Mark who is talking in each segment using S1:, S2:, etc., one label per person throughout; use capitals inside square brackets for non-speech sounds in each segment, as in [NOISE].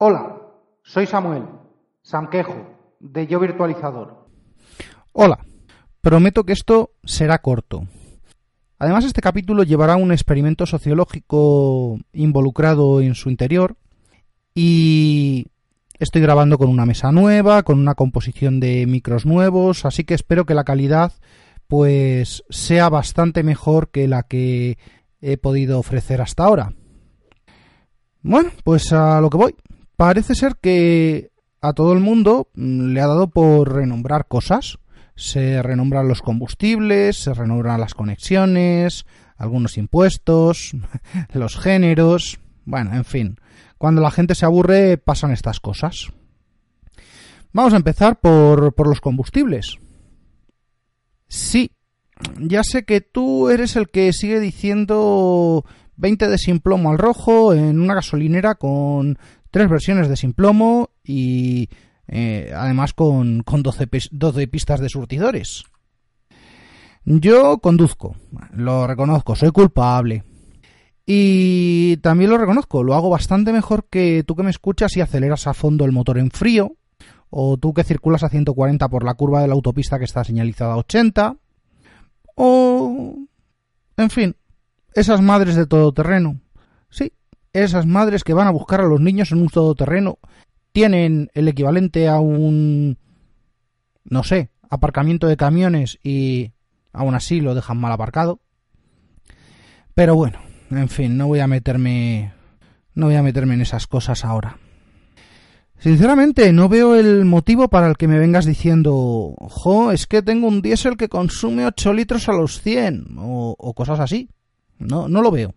S1: Hola, soy Samuel, Samquejo, de Yo Virtualizador.
S2: Hola, prometo que esto será corto. Además, este capítulo llevará un experimento sociológico involucrado en su interior y estoy grabando con una mesa nueva, con una composición de micros nuevos, así que espero que la calidad pues sea bastante mejor que la que he podido ofrecer hasta ahora. Bueno, pues a lo que voy. Parece ser que a todo el mundo mm, le ha dado por renombrar cosas. Se renombran los combustibles, se renombran las conexiones, algunos impuestos, [LAUGHS] los géneros. Bueno, en fin. Cuando la gente se aburre pasan estas cosas. Vamos a empezar por, por los combustibles. Sí, ya sé que tú eres el que sigue diciendo 20 de sin plomo al rojo en una gasolinera con tres versiones de sin plomo y eh, además con, con 12, pistas de surtidores. Yo conduzco, lo reconozco, soy culpable. Y también lo reconozco, lo hago bastante mejor que tú que me escuchas y aceleras a fondo el motor en frío, o tú que circulas a 140 por la curva de la autopista que está señalizada a 80, o... en fin, esas madres de todoterreno. Sí, esas madres que van a buscar a los niños en un todoterreno tienen el equivalente a un, no sé, aparcamiento de camiones y aún así lo dejan mal aparcado. Pero bueno, en fin, no voy a meterme, no voy a meterme en esas cosas ahora. Sinceramente, no veo el motivo para el que me vengas diciendo, jo, es que tengo un diésel que consume 8 litros a los 100, o, o cosas así. No, no lo veo.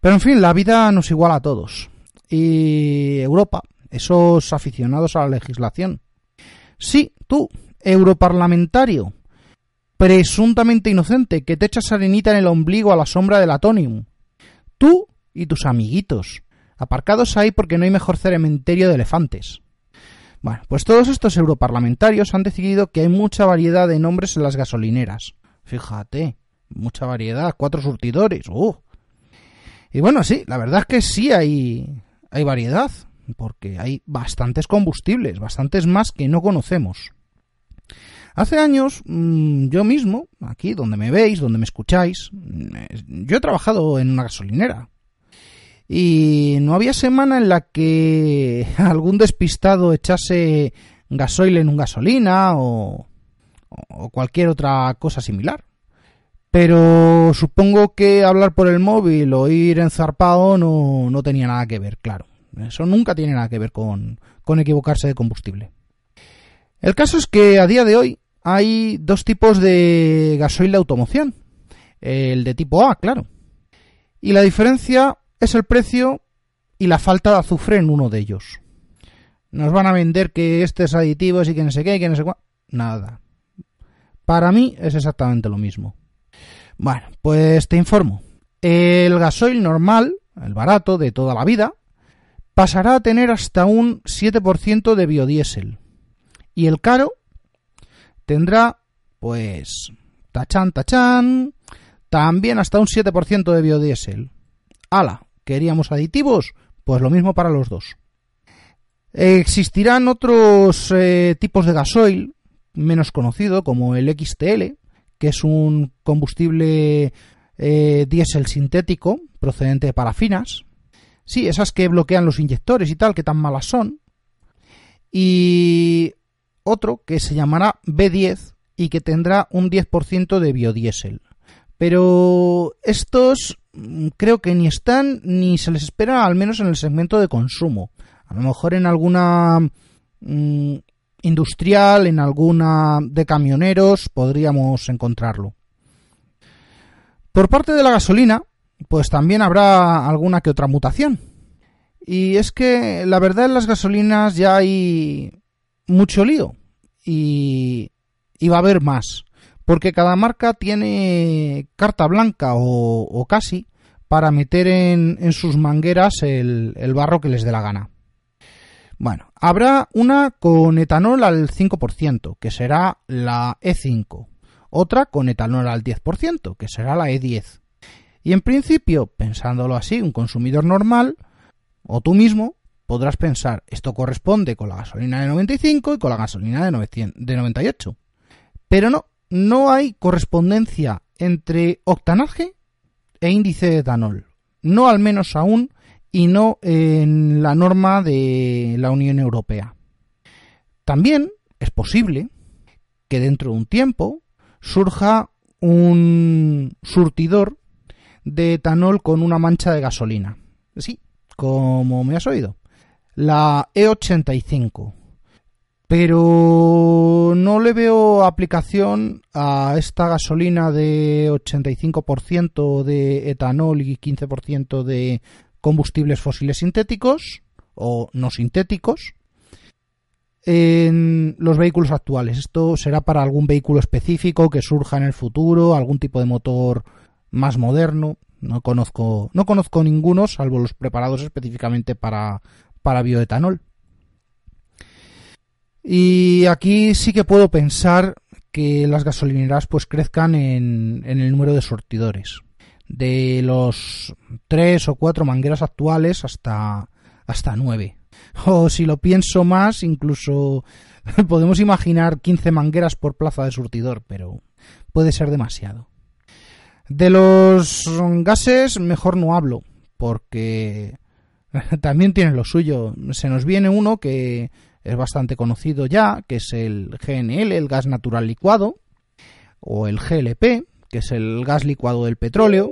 S2: Pero en fin, la vida nos iguala a todos. Y Europa, esos aficionados a la legislación. Sí, tú, europarlamentario, presuntamente inocente, que te echas arenita en el ombligo a la sombra del Atonium. Tú y tus amiguitos, aparcados ahí porque no hay mejor cementerio de elefantes. Bueno, pues todos estos europarlamentarios han decidido que hay mucha variedad de nombres en las gasolineras. Fíjate, mucha variedad, cuatro surtidores. ¡Uh! Y bueno, sí, la verdad es que sí hay, hay variedad, porque hay bastantes combustibles, bastantes más que no conocemos. Hace años, mm, yo mismo, aquí donde me veis, donde me escucháis, mm, yo he trabajado en una gasolinera. Y no había semana en la que [LAUGHS] algún despistado echase gasoil en un gasolina o, o cualquier otra cosa similar. Pero supongo que hablar por el móvil o ir enzarpado no, no tenía nada que ver, claro. Eso nunca tiene nada que ver con, con equivocarse de combustible. El caso es que a día de hoy hay dos tipos de gasoil de automoción. El de tipo A, claro. Y la diferencia es el precio y la falta de azufre en uno de ellos. Nos van a vender que este es aditivo y que no sé qué, que no sé cuál. Nada. Para mí es exactamente lo mismo. Bueno, pues te informo. El gasoil normal, el barato de toda la vida, pasará a tener hasta un 7% de biodiesel. Y el caro tendrá, pues, tachan, tachan, también hasta un 7% de biodiesel. ¡Hala! ¿Queríamos aditivos? Pues lo mismo para los dos. Existirán otros eh, tipos de gasoil menos conocido como el XTL, que es un combustible eh, diésel sintético procedente de parafinas. Sí, esas que bloquean los inyectores y tal, que tan malas son. Y otro que se llamará B10 y que tendrá un 10% de biodiesel. Pero estos mm, creo que ni están ni se les espera, al menos en el segmento de consumo. A lo mejor en alguna mm, industrial, en alguna de camioneros, podríamos encontrarlo. Por parte de la gasolina, pues también habrá alguna que otra mutación. Y es que la verdad en las gasolinas ya hay mucho lío y, y va a haber más. Porque cada marca tiene carta blanca o, casi para meter en, en sus mangueras el, el barro que les dé la gana. Bueno, habrá una con etanol al 5%, que será la E5. Otra con etanol al 10%, que será la E10. Y en principio, pensándolo así, un consumidor normal, o tú mismo, podrás pensar, esto corresponde con la gasolina de 95 y con la gasolina de, 900, de 98. Pero no, no hay correspondencia entre octanaje e índice de etanol. No al menos aún y no en la norma de la Unión Europea. También es posible que dentro de un tiempo surja un surtidor de etanol con una mancha de gasolina. Sí, como me has oído. La E85. Pero no le veo aplicación a esta gasolina de 85% de etanol y 15% de combustibles fósiles sintéticos o no sintéticos en los vehículos actuales. Esto será para algún vehículo específico que surja en el futuro, algún tipo de motor más moderno. No conozco, no conozco ninguno, salvo los preparados específicamente para, para bioetanol. Y aquí sí que puedo pensar que las gasolineras pues crezcan en, en el número de sortidores. De los tres o cuatro mangueras actuales hasta, hasta nueve. O si lo pienso más, incluso [LAUGHS] podemos imaginar 15 mangueras por plaza de surtidor, pero puede ser demasiado. De los gases mejor no hablo, porque [LAUGHS] también tienen lo suyo. Se nos viene uno que es bastante conocido ya, que es el GNL, el gas natural licuado, o el GLP, que es el gas licuado del petróleo.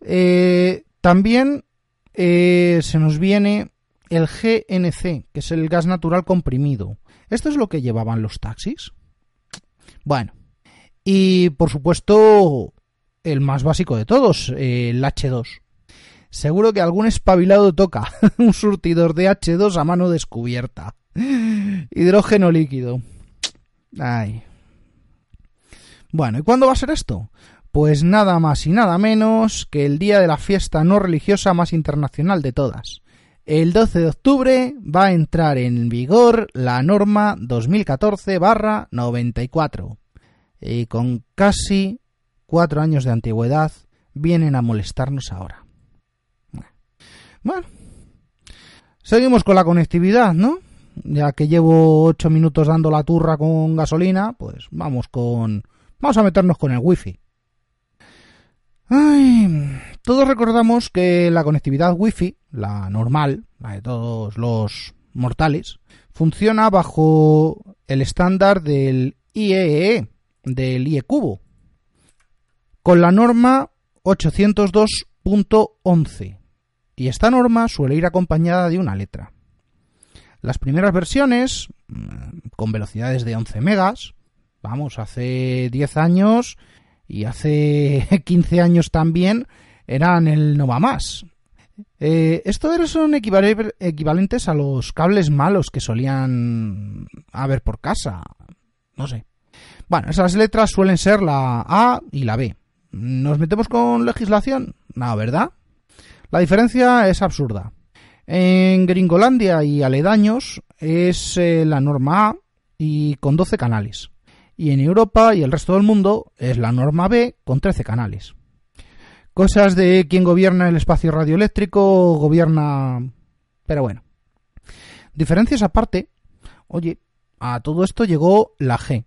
S2: Eh, también eh, se nos viene el GNC, que es el gas natural comprimido. ¿Esto es lo que llevaban los taxis? Bueno, y por supuesto, el más básico de todos, el H2. Seguro que algún espabilado toca [LAUGHS] un surtidor de H2 a mano descubierta. Hidrógeno líquido. Ay. Bueno, ¿y cuándo va a ser esto? Pues nada más y nada menos que el día de la fiesta no religiosa más internacional de todas, el 12 de octubre va a entrar en vigor la norma 2014-94 y con casi cuatro años de antigüedad vienen a molestarnos ahora. Bueno, seguimos con la conectividad, ¿no? Ya que llevo ocho minutos dando la turra con gasolina, pues vamos con... Vamos a meternos con el wifi. Ay, todos recordamos que la conectividad Wi-Fi, la normal, la de todos los mortales, funciona bajo el estándar del IEEE, e, del IE cubo, con la norma 802.11. Y esta norma suele ir acompañada de una letra. Las primeras versiones, mm, con velocidades de 11 megas, vamos, hace 10 años y hace [LAUGHS] 15 años también eran el Nova Más. Eh, estos son equivalentes a los cables malos que solían haber por casa. No sé. Bueno, esas letras suelen ser la A y la B. ¿Nos metemos con legislación? No, ¿verdad? La diferencia es absurda. En Gringolandia y aledaños es eh, la norma A y con 12 canales y en Europa y el resto del mundo es la norma B con 13 canales. Cosas de quien gobierna el espacio radioeléctrico, gobierna... Pero bueno. Diferencias aparte, oye, a todo esto llegó la G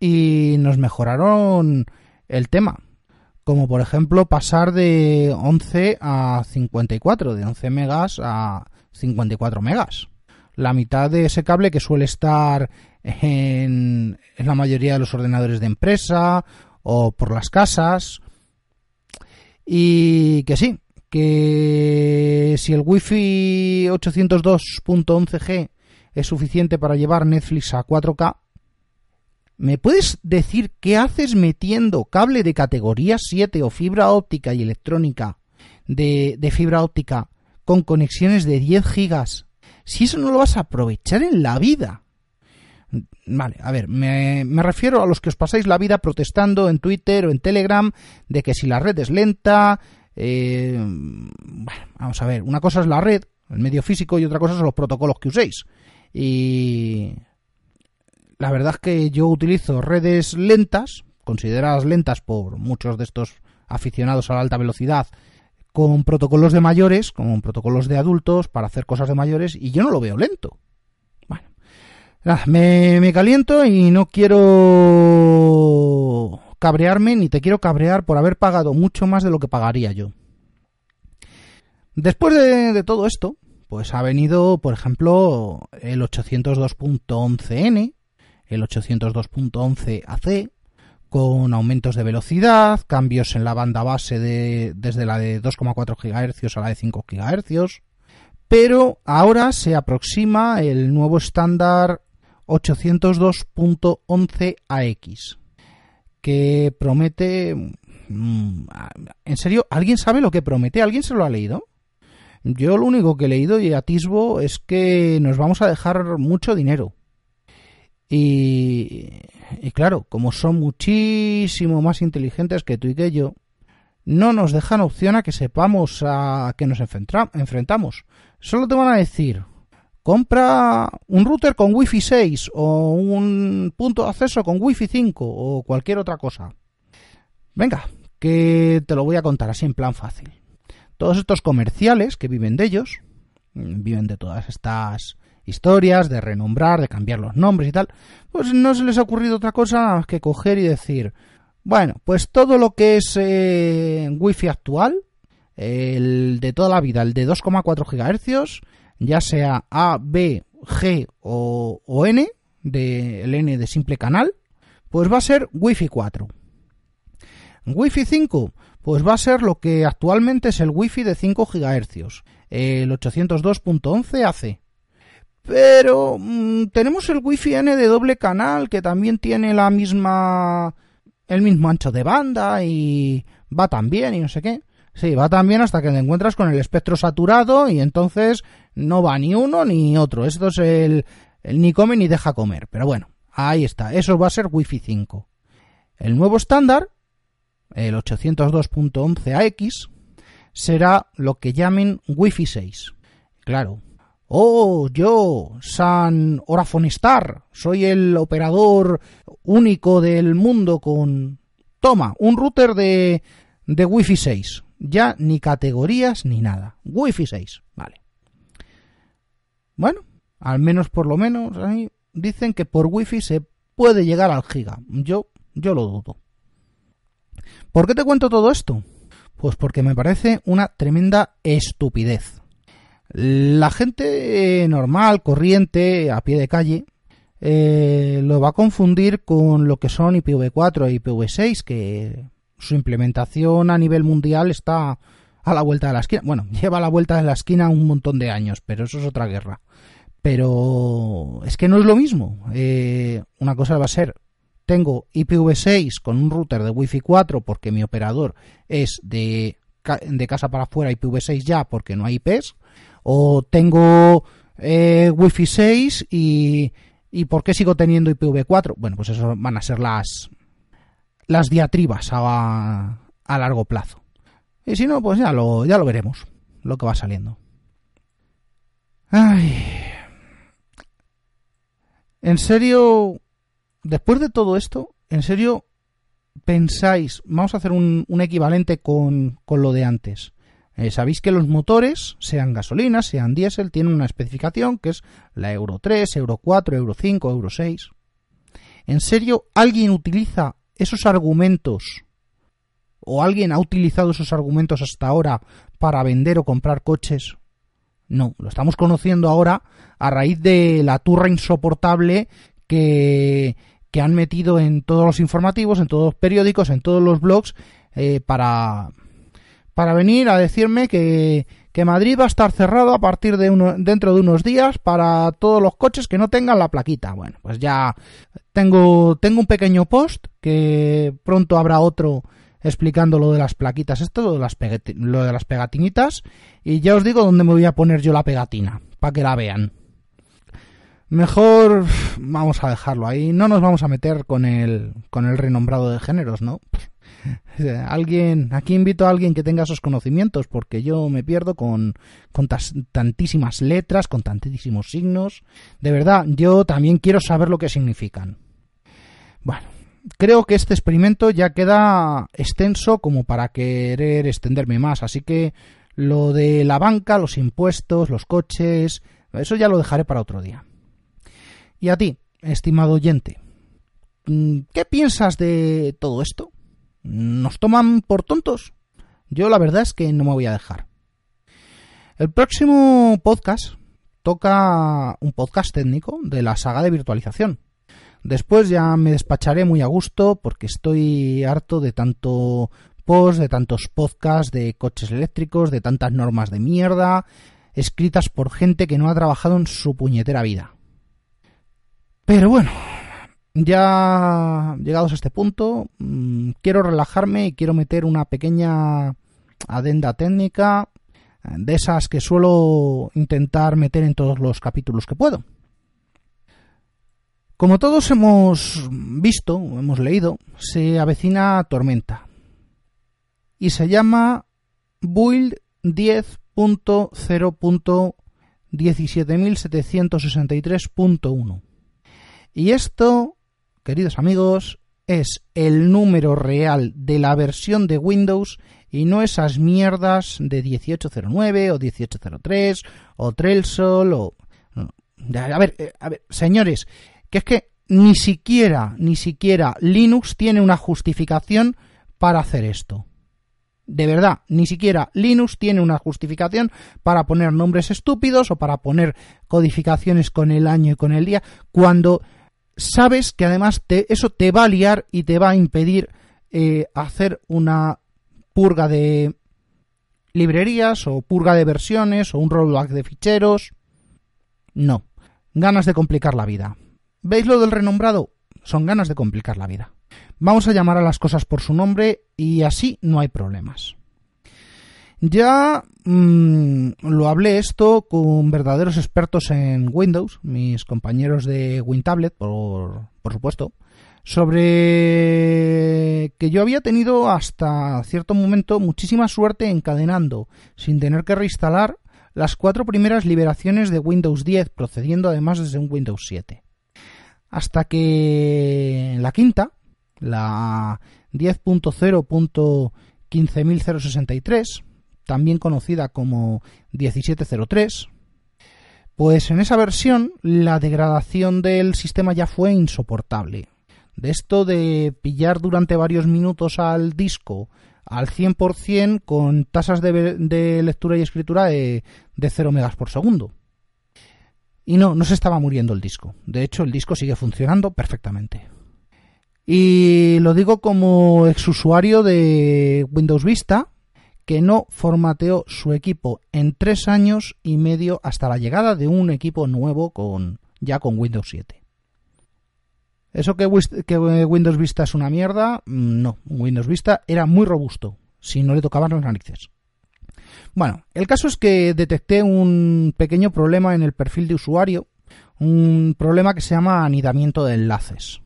S2: y nos mejoraron el tema. Como por ejemplo pasar de 11 a 54, de 11 megas a 54 megas. La mitad de ese cable que suele estar en, la mayoría de los ordenadores de empresa o por las casas. Y que sí, que si el Wi-Fi 802.11g es suficiente para llevar Netflix a 4K, ¿me puedes decir qué haces metiendo cable de categoría 7 o fibra óptica y electrónica de, de fibra óptica con conexiones de 10 gigas si eso no lo vas a aprovechar en la vida? Vale, a ver, me, refiero a los que os pasáis la vida protestando en Twitter o en Telegram de que si la red es lenta... Eh, bueno, vamos a ver, una cosa es la red, el medio físico, y otra cosa son los protocolos que uséis. Y la verdad es que yo utilizo redes lentas, consideradas lentas por muchos de estos aficionados a la alta velocidad, con protocolos de mayores, con protocolos de adultos para hacer cosas de mayores y yo no lo veo lento. Bueno, me, caliento y no quiero cabrearme ni te quiero cabrear por haber pagado mucho más de lo que pagaría yo. Después de, todo esto, pues ha venido, por ejemplo, el 802.11n, el 802.11 AC, con aumentos de velocidad, cambios en la banda base de, desde la de 2,4 GHz a la de 5 GHz, pero ahora se aproxima el nuevo estándar 802.11 AX, que promete... Mm, ¿En serio? ¿Alguien sabe lo que promete? ¿Alguien se lo ha leído? Yo lo único que he leído y atisbo es que nos vamos a dejar mucho dinero. Y, claro, como son muchísimo más inteligentes que tú y que yo, no nos dejan opción a que sepamos a qué nos enfrentamos. Solo te van a decir, compra un router con Wi-Fi 6 o un punto de acceso con Wi-Fi 5 o cualquier otra cosa. Venga, que te lo voy a contar así en plan fácil. Todos estos comerciales que viven de ellos, mm, viven de todas estas historias, de renombrar, de cambiar los nombres y tal, pues no se les ha ocurrido otra cosa que coger y decir, bueno, pues todo lo que es eh, Wi-Fi actual, el de toda la vida, el de 2,4 GHz, ya sea A, B, G o, o N, de, el N de simple canal, pues va a ser Wi-Fi 4. Wi-Fi 5, pues va a ser lo que actualmente es el Wi-Fi de 5 GHz, el 802.11 AC. Pero mm, tenemos el Wi-Fi N de doble canal que también tiene la misma el mismo ancho de banda y va también y no sé qué. Sí, va también hasta que te encuentras con el espectro saturado y entonces no va ni uno ni otro. Esto es el, ni come ni deja comer. Pero bueno, ahí está. Eso va a ser Wi-Fi 5. El nuevo estándar el 802.11ax, será lo que llamen Wi-Fi 6. Claro. Oh, yo, San Orafonestar, soy el operador único del mundo con... Toma, un router de, de Wi-Fi 6. Ya ni categorías ni nada. Wi-Fi 6, vale. Bueno, al menos por lo menos dicen que por Wi-Fi se puede llegar al giga. Yo, yo lo dudo. ¿Por qué te cuento todo esto? Pues porque me parece una tremenda estupidez. La gente normal, corriente, a pie de calle, eh, lo va a confundir con lo que son IPv4 e IPv6, que su implementación a nivel mundial está a la vuelta de la esquina. Bueno, lleva a la vuelta de la esquina un montón de años, pero eso es otra guerra. Pero es que no es lo mismo. Eh, una cosa va a ser tengo IPv6 con un router de Wi-Fi 4 porque mi operador es de, de casa para afuera IPv6 ya porque no hay IPs, o tengo eh, Wi-Fi 6 y, y ¿por qué sigo teniendo IPv4? Bueno, pues eso van a ser las, las diatribas a, a largo plazo. Y si no, pues ya lo, ya lo veremos, lo que va saliendo. Ay. En serio, después de todo esto, ¿en serio pensáis, vamos a hacer un, equivalente con, lo de antes? Eh, Sabéis que los motores, sean gasolina, sean diésel, tienen una especificación que es la Euro 3, Euro 4, Euro 5, Euro 6. ¿En serio alguien utiliza esos argumentos o alguien ha utilizado esos argumentos hasta ahora para vender o comprar coches? No, lo estamos conociendo ahora a raíz de la turra insoportable que, que han metido en todos los informativos, en todos los periódicos, en todos los blogs, eh, para, para venir a decirme que, que Madrid va a estar cerrado a partir de uno, dentro de unos días para todos los coches que no tengan la plaquita. Bueno, pues ya tengo, tengo un pequeño post que pronto habrá otro explicando lo de las plaquitas, esto, lo de las, lo de las pegatinitas, y ya os digo dónde me voy a poner yo la pegatina, para que la vean. Mejor [SIGHS] vamos a dejarlo ahí. No nos vamos a meter con el, con el renombrado de géneros, ¿no? [LAUGHS] Alguien, aquí invito a alguien que tenga esos conocimientos, porque yo me pierdo con, con tantísimas letras, con tantísimos signos. De verdad, yo también quiero saber lo que significan. Bueno, creo que este experimento ya queda extenso como para querer extenderme más, así que lo de la banca, los impuestos, los coches, eso ya lo dejaré para otro día. Y a ti, estimado oyente, mm, ¿qué piensas de todo esto? ¿Nos toman por tontos? Yo la verdad es que no me voy a dejar. El próximo podcast toca un podcast técnico de la saga de virtualización. Después ya me despacharé muy a gusto porque estoy harto de tanto post, de tantos podcasts de coches eléctricos, de tantas normas de mierda, escritas por gente que no ha trabajado en su puñetera vida. Pero bueno, ya llegados a este punto, mm, quiero relajarme y quiero meter una pequeña adenda técnica eh, de esas que suelo intentar meter en todos los capítulos que puedo. Como todos hemos visto, hemos leído, se avecina tormenta y se llama Build 10.0.1763.1. Y esto, queridos amigos, es el número real de la versión de Windows y no esas mierdas de 1809 o 1803 o Trelsol o... A ver, eh, a ver, señores, que es que ni siquiera, ni siquiera Linux tiene una justificación para hacer esto. De verdad, ni siquiera Linux tiene una justificación para poner nombres estúpidos o para poner codificaciones con el año y con el día, cuando sabes que además eso te va a liar y te va a impedir eh, hacer una purga de librerías o purga de versiones o un rollback de ficheros. No, ganas de complicar la vida. ¿Veis lo del renombrado? Son ganas de complicar la vida. Vamos a llamar a las cosas por su nombre y así no hay problemas. Ya mm, lo hablé esto con verdaderos expertos en Windows, mis compañeros de WinTablet, por, por supuesto, sobre que yo había tenido hasta cierto momento muchísima suerte encadenando, sin tener que reinstalar, las cuatro primeras liberaciones de Windows 10, procediendo además desde un Windows 7. Hasta que la quinta, la 10.0.15063, también conocida como 1703, pues en esa versión la degradación del sistema ya fue insoportable. De esto de pillar durante varios minutos al disco al 100% con tasas de, lectura y escritura de, de 0 megas por segundo. Y no, no se estaba muriendo el disco. De hecho, el disco sigue funcionando perfectamente. Y lo digo como exusuario de Windows Vista, que no formateó su equipo en tres años y medio hasta la llegada de un equipo nuevo con ya con Windows 7. ¿Eso que, que Windows Vista es una mierda? Mm, no, Windows Vista era muy robusto, si no le tocaban las narices. Bueno, el caso es que detecté un pequeño problema en el perfil de usuario, un problema que se llama anidamiento de enlaces.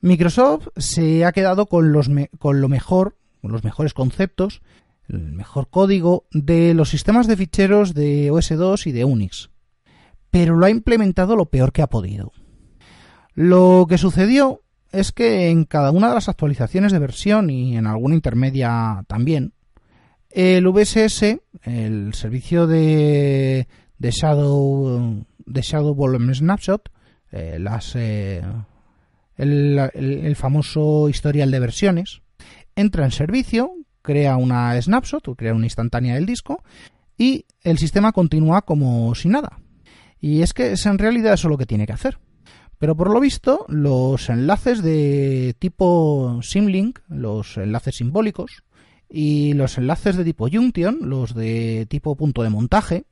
S2: Microsoft se ha quedado con, los con lo mejor, con los mejores conceptos, el mejor código de los sistemas de ficheros de OS2 y de Unix, pero lo ha implementado lo peor que ha podido. Lo que sucedió es que en cada una de las actualizaciones de versión y en alguna intermedia también, el VSS, el servicio de, Shadow de Shadow Volume Snapshot, eh, las, eh, el, famoso historial de versiones, entra en servicio, crea una snapshot o crea una instantánea del disco y el sistema continúa como si nada. Y es que es en realidad eso lo que tiene que hacer. Pero por lo visto, los enlaces de tipo Symlink, los enlaces simbólicos, y los enlaces de tipo Junction, los de tipo punto de montaje,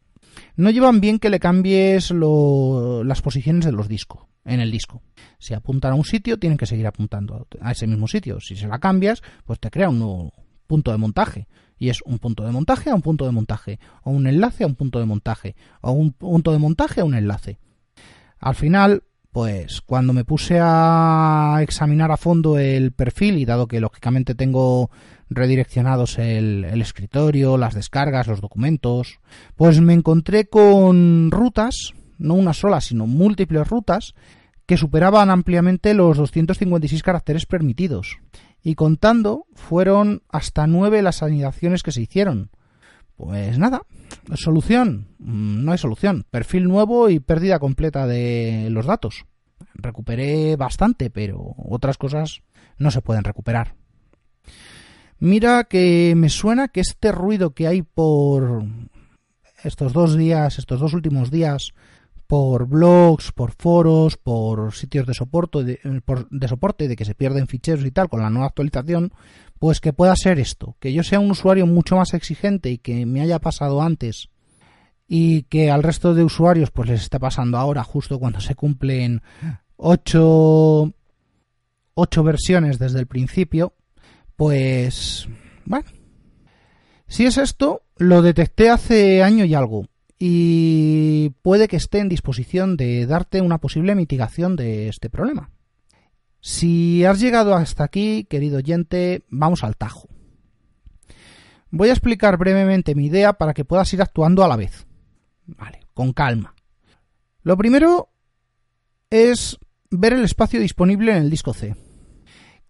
S2: no llevan bien que le cambies las posiciones de los discos en el disco. Si apuntan a un sitio, tienen que seguir apuntando a ese mismo sitio. Si se la cambias, pues te crea un nuevo punto de montaje. Y es un punto de montaje a un punto de montaje, o un enlace a un punto de montaje, o un punto de montaje a un enlace. Al final, pues cuando me puse a examinar a fondo el perfil y dado que lógicamente tengo redireccionados el, escritorio, las descargas, los documentos, pues me encontré con rutas, no una sola, sino múltiples rutas, que superaban ampliamente los 256 caracteres permitidos. Y contando, fueron hasta nueve las anidaciones que se hicieron. Pues nada, solución, mm, no hay solución. Perfil nuevo y pérdida completa de los datos. Recuperé bastante, pero otras cosas no se pueden recuperar. Mira que me suena que este ruido que hay por estos dos días, estos dos últimos días, por blogs, por foros, por sitios de soporte, de, de, soporte, de que se pierden ficheros y tal con la nueva actualización, pues que pueda ser esto, que yo sea un usuario mucho más exigente y que me haya pasado antes y que al resto de usuarios pues les está pasando ahora justo cuando se cumplen ocho, ocho versiones desde el principio, pues bueno, si es esto, lo detecté hace año y algo y puede que esté en disposición de darte una posible mitigación de este problema. Si has llegado hasta aquí, querido oyente, vamos al tajo. Voy a explicar brevemente mi idea para que puedas ir actuando a la vez. Vale, con calma. Lo primero es ver el espacio disponible en el disco C.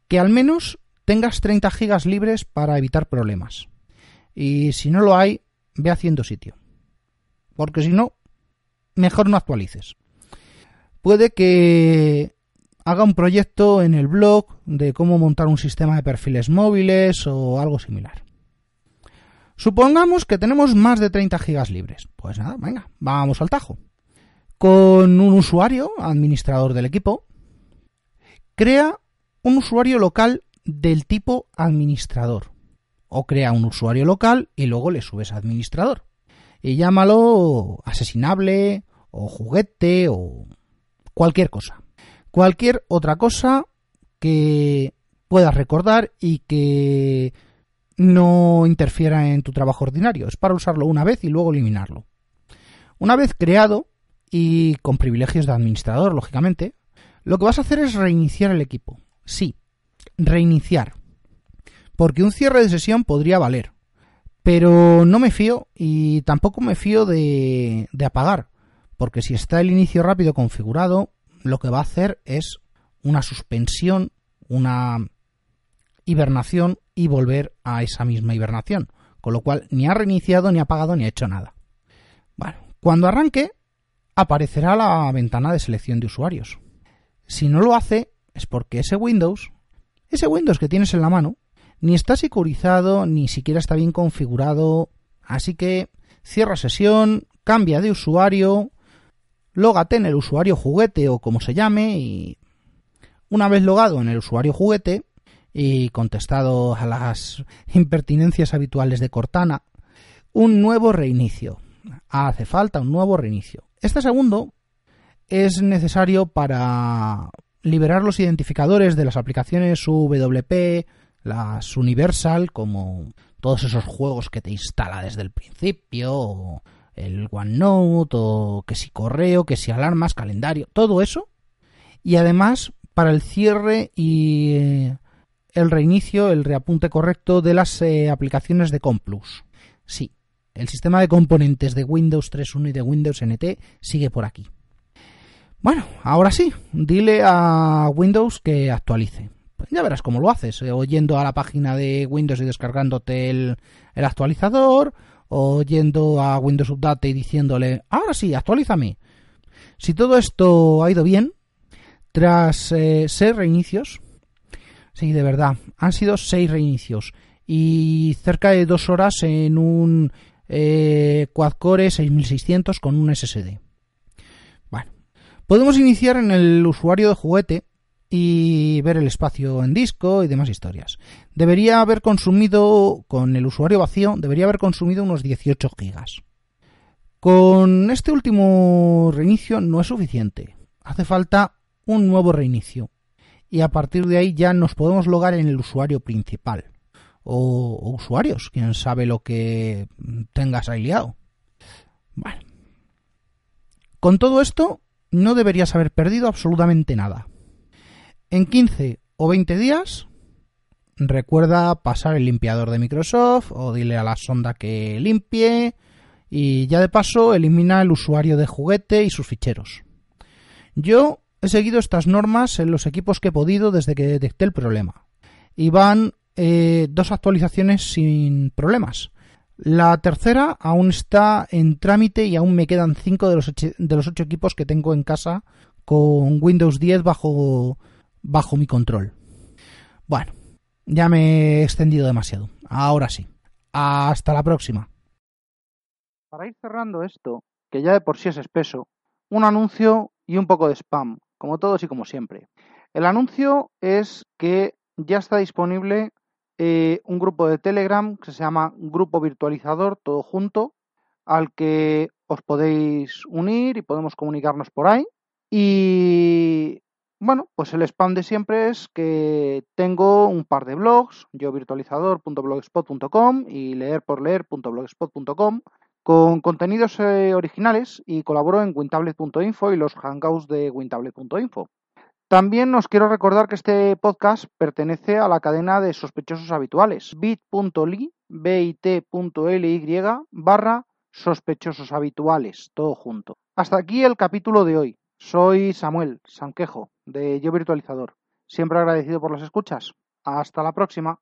S2: Que al menos tengas 30 gigas libres para evitar problemas. Y si no lo hay, ve haciendo sitio porque si no, mejor no actualices. Puede que haga un proyecto en el blog de cómo montar un sistema de perfiles móviles o algo similar. Supongamos que tenemos más de 30 gigas libres. Pues nada, venga, vamos al tajo. Con un usuario, administrador del equipo, crea un usuario local del tipo administrador. O crea un usuario local y luego le subes a administrador y llámalo asesinable o juguete o cualquier cosa. Cualquier otra cosa que puedas recordar y que no interfiera en tu trabajo ordinario. Es para usarlo una vez y luego eliminarlo. Una vez creado y con privilegios de administrador, lógicamente, lo que vas a hacer es reiniciar el equipo. Sí, reiniciar. Porque un cierre de sesión podría valer. Pero no me fío y tampoco me fío de, apagar, porque si está el inicio rápido configurado, lo que va a hacer es una suspensión, una hibernación y volver a esa misma hibernación. Con lo cual ni ha reiniciado, ni ha apagado, ni ha hecho nada. Bueno, cuando arranque, aparecerá la ventana de selección de usuarios. Si no lo hace, es porque ese Windows, ese Windows que tienes en la mano, ni está securizado, ni siquiera está bien configurado. Así que cierra sesión, cambia de usuario, lógate en el usuario juguete o como se llame y una vez logado en el usuario juguete y contestado a las [LAUGHS] impertinencias habituales de Cortana, un nuevo reinicio. Hace falta un nuevo reinicio. Este segundo es necesario para liberar los identificadores de las aplicaciones WP, las Universal, como todos esos juegos que te instala desde el principio, o el OneNote, o que si correo, que si alarmas, calendario, todo eso. Y además, para el cierre y eh, el reinicio, el reapunte correcto de las eh, aplicaciones de Complus. Sí, el sistema de componentes de Windows 3.1 y de Windows NT sigue por aquí. Bueno, ahora sí, dile a Windows que actualice ya verás cómo lo haces, eh, o yendo a la página de Windows y descargándote el, actualizador, o yendo a Windows Update y diciéndole, ahora sí, actualízame. Si todo esto ha ido bien, tras eh, seis reinicios, sí, de verdad, han sido seis reinicios y cerca de dos horas en un eh, quad-core 6600 con un SSD. Bueno, podemos iniciar en el usuario de juguete y ver el espacio en disco y demás historias. Debería haber consumido, con el usuario vacío, debería haber consumido unos 18 gigas. Con este último reinicio no es suficiente. Hace falta un nuevo reinicio. Y a partir de ahí ya nos podemos logar en el usuario principal. O, usuarios, quién sabe lo que tengas ahí liado. Bueno. Con todo esto, no deberías haber perdido absolutamente nada. En 15 o 20 días, recuerda pasar el limpiador de Microsoft o dile a la sonda que limpie y ya de paso elimina el usuario de juguete y sus ficheros. Yo he seguido estas normas en los equipos que he podido desde que detecté el problema. Y van eh, dos actualizaciones sin problemas. La tercera aún está en trámite y aún me quedan cinco de los, ocho, de los ocho equipos que tengo en casa con Windows 10 bajo, bajo mi control. Bueno, ya me he extendido demasiado. Ahora sí. Hasta la próxima.
S1: Para ir cerrando esto, que ya de por sí es espeso, un anuncio y un poco de spam, como todos y como siempre. El anuncio es que ya está disponible eh, un grupo de Telegram que se llama Grupo Virtualizador, todo junto, al que os podéis unir y podemos comunicarnos por ahí. Y bueno, pues el spam de siempre es que tengo un par de blogs, yo virtualizador.blogspot.com y leerporleer.blogspot.com con contenidos eh, originales y colaboro en wintablet.info y los hangouts de wintablet.info. También os quiero recordar que este podcast pertenece a la cadena de sospechosos habituales, bit.ly, bit.ly barra sospechosos habituales, todo junto. Hasta aquí el capítulo de hoy. Soy Samuel Sanquejo, de Yo Virtualizador. Siempre agradecido por las escuchas. Hasta la próxima.